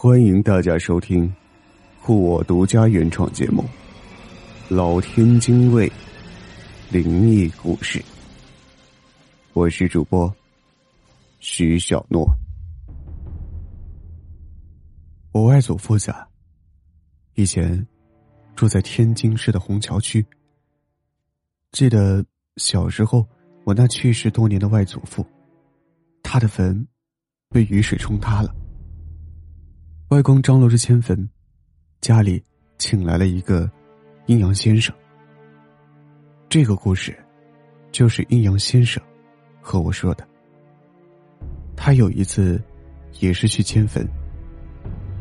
欢迎大家收听酷我独家原创节目《老天津卫灵异故事》。我是主播徐小诺。我外祖父家以前住在天津市的虹桥区。记得小时候，我那去世多年的外祖父，他的坟被雨水冲塌了。外公张罗着迁坟，家里请来了一个阴阳先生。这个故事就是阴阳先生和我说的。他有一次也是去迁坟，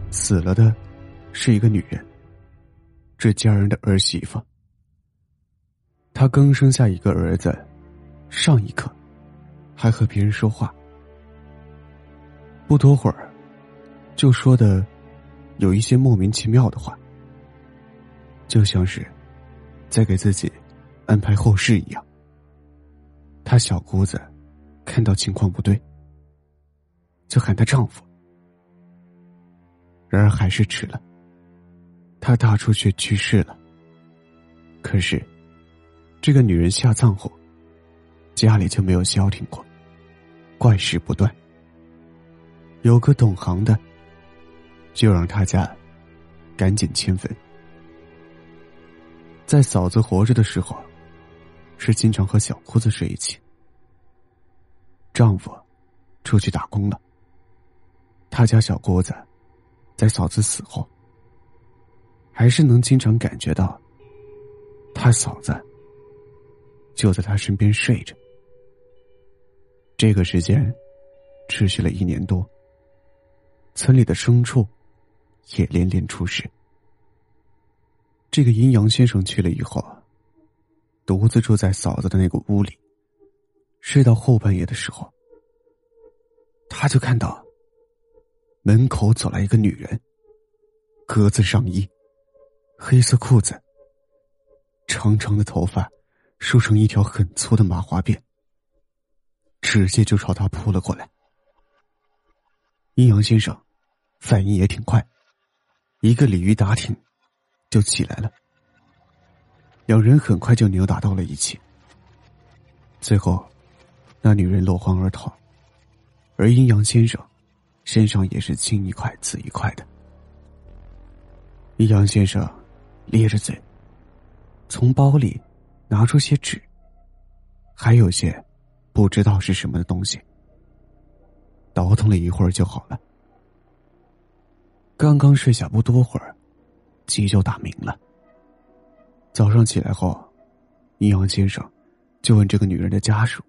死了的是一个女人，这家人的儿媳妇。他刚生下一个儿子，上一刻还和别人说话，不多会儿。就说的有一些莫名其妙的话，就像是在给自己安排后事一样。她小姑子看到情况不对，就喊她丈夫，然而还是迟了。她大出血去世了。可是，这个女人下葬后，家里就没有消停过，怪事不断。有个懂行的。就让他家赶紧迁坟。在嫂子活着的时候，是经常和小姑子睡一起。丈夫出去打工了，他家小姑子在嫂子死后，还是能经常感觉到他嫂子就在他身边睡着。这个时间持续了一年多，村里的牲畜。也连连出事。这个阴阳先生去了以后，独自住在嫂子的那个屋里，睡到后半夜的时候，他就看到门口走来一个女人，格子上衣，黑色裤子，长长的头发梳成一条很粗的麻花辫，直接就朝他扑了过来。阴阳先生反应也挺快。一个鲤鱼打挺，就起来了。两人很快就扭打到了一起。最后，那女人落荒而逃，而阴阳先生身上也是青一块紫一块的。阴阳先生咧着嘴，从包里拿出些纸，还有些不知道是什么的东西，倒腾了一会儿就好了。刚刚睡下不多会儿，鸡就打鸣了。早上起来后，阴阳先生就问这个女人的家属：“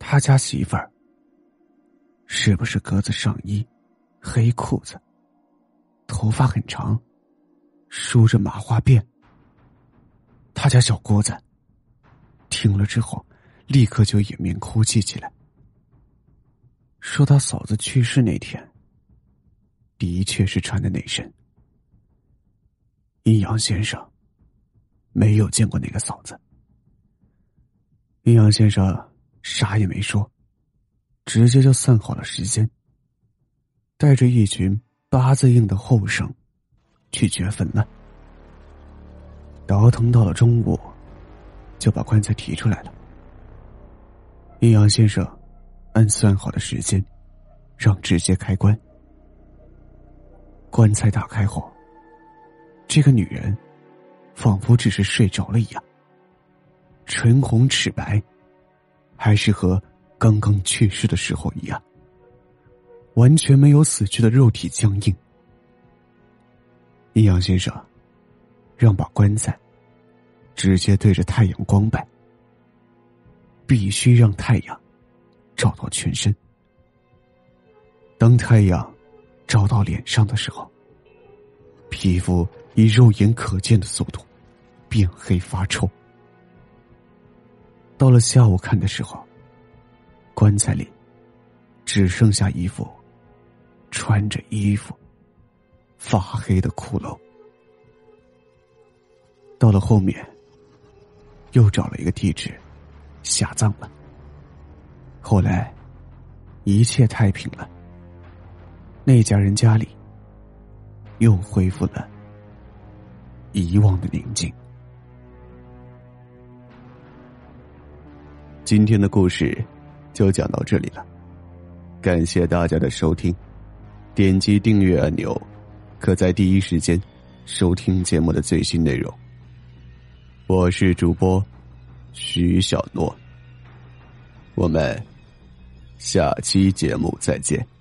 他家媳妇儿是不是格子上衣、黑裤子、头发很长、梳着麻花辫？”他家小姑子听了之后，立刻就掩面哭泣起来，说他嫂子去世那天。的确是穿的那身。阴阳先生没有见过那个嫂子。阴阳先生啥也没说，直接就算好了时间，带着一群八字硬的后生去掘坟了。倒腾到了中午，就把棺材提出来了。阴阳先生按算好的时间，让直接开棺。棺材打开后，这个女人仿佛只是睡着了一样，唇红齿白，还是和刚刚去世的时候一样，完全没有死去的肉体僵硬。阴阳先生让把棺材直接对着太阳光摆，必须让太阳照到全身。当太阳。照到脸上的时候，皮肤以肉眼可见的速度变黑发臭。到了下午看的时候，棺材里只剩下一副穿着衣服、发黑的骷髅。到了后面，又找了一个地址下葬了。后来，一切太平了。那家人家里又恢复了遗忘的宁静。今天的故事就讲到这里了，感谢大家的收听。点击订阅按钮，可在第一时间收听节目的最新内容。我是主播徐小诺，我们下期节目再见。